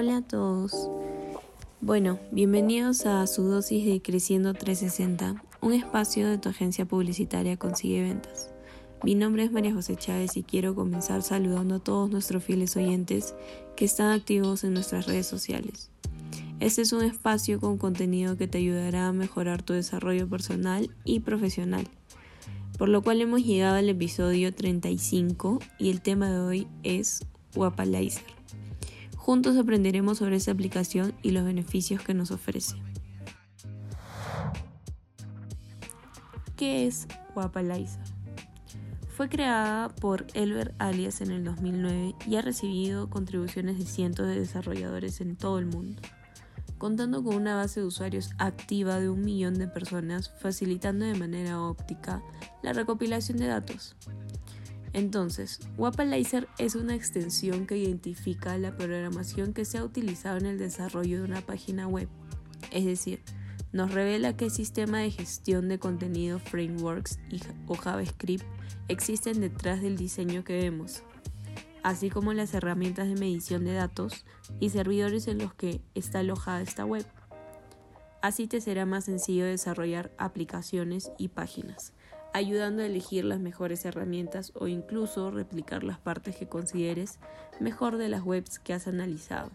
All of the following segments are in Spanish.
Hola a todos. Bueno, bienvenidos a su dosis de Creciendo 360, un espacio de tu agencia publicitaria Consigue Ventas. Mi nombre es María José Chávez y quiero comenzar saludando a todos nuestros fieles oyentes que están activos en nuestras redes sociales. Este es un espacio con contenido que te ayudará a mejorar tu desarrollo personal y profesional por lo cual hemos llegado al episodio 35 y el tema de hoy es Wapalizer. Juntos aprenderemos sobre esta aplicación y los beneficios que nos ofrece. ¿Qué es Wapalizer? Fue creada por Elber Alias en el 2009 y ha recibido contribuciones de cientos de desarrolladores en todo el mundo contando con una base de usuarios activa de un millón de personas, facilitando de manera óptica la recopilación de datos. Entonces, Wapalizer es una extensión que identifica la programación que se ha utilizado en el desarrollo de una página web, es decir, nos revela qué sistema de gestión de contenido, frameworks y, o JavaScript existen detrás del diseño que vemos, así como las herramientas de medición de datos y servidores en los que está alojada esta web. Así te será más sencillo desarrollar aplicaciones y páginas, ayudando a elegir las mejores herramientas o incluso replicar las partes que consideres mejor de las webs que has analizado.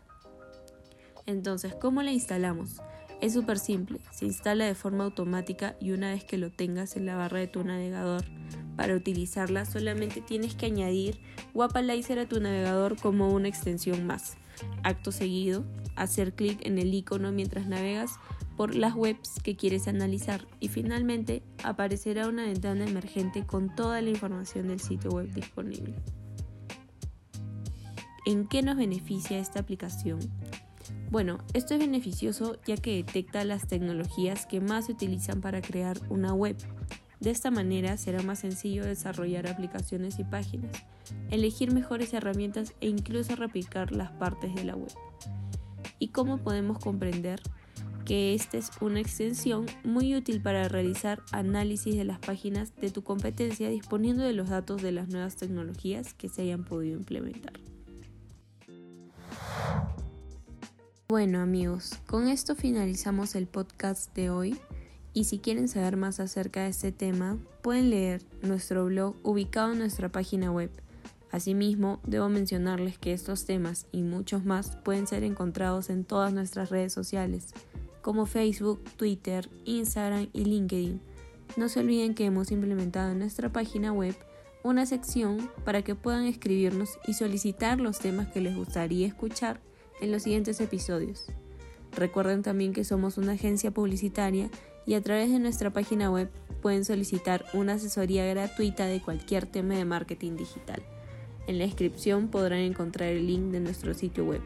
Entonces, ¿cómo la instalamos? Es súper simple, se instala de forma automática y una vez que lo tengas en la barra de tu navegador, para utilizarla solamente tienes que añadir Wapalizer a tu navegador como una extensión más. Acto seguido, hacer clic en el icono mientras navegas las webs que quieres analizar y finalmente aparecerá una ventana emergente con toda la información del sitio web disponible. ¿En qué nos beneficia esta aplicación? Bueno, esto es beneficioso ya que detecta las tecnologías que más se utilizan para crear una web de esta manera será más sencillo desarrollar aplicaciones y páginas, elegir mejores herramientas e incluso replicar las partes de la web. ¿Y cómo podemos comprender que esta es una extensión muy útil para realizar análisis de las páginas de tu competencia disponiendo de los datos de las nuevas tecnologías que se hayan podido implementar? Bueno amigos, con esto finalizamos el podcast de hoy. Y si quieren saber más acerca de este tema, pueden leer nuestro blog ubicado en nuestra página web. Asimismo, debo mencionarles que estos temas y muchos más pueden ser encontrados en todas nuestras redes sociales, como Facebook, Twitter, Instagram y LinkedIn. No se olviden que hemos implementado en nuestra página web una sección para que puedan escribirnos y solicitar los temas que les gustaría escuchar en los siguientes episodios. Recuerden también que somos una agencia publicitaria y a través de nuestra página web pueden solicitar una asesoría gratuita de cualquier tema de marketing digital. En la descripción podrán encontrar el link de nuestro sitio web.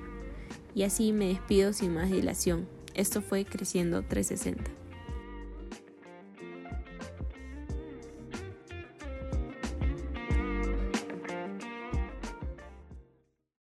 Y así me despido sin más dilación. Esto fue Creciendo 360.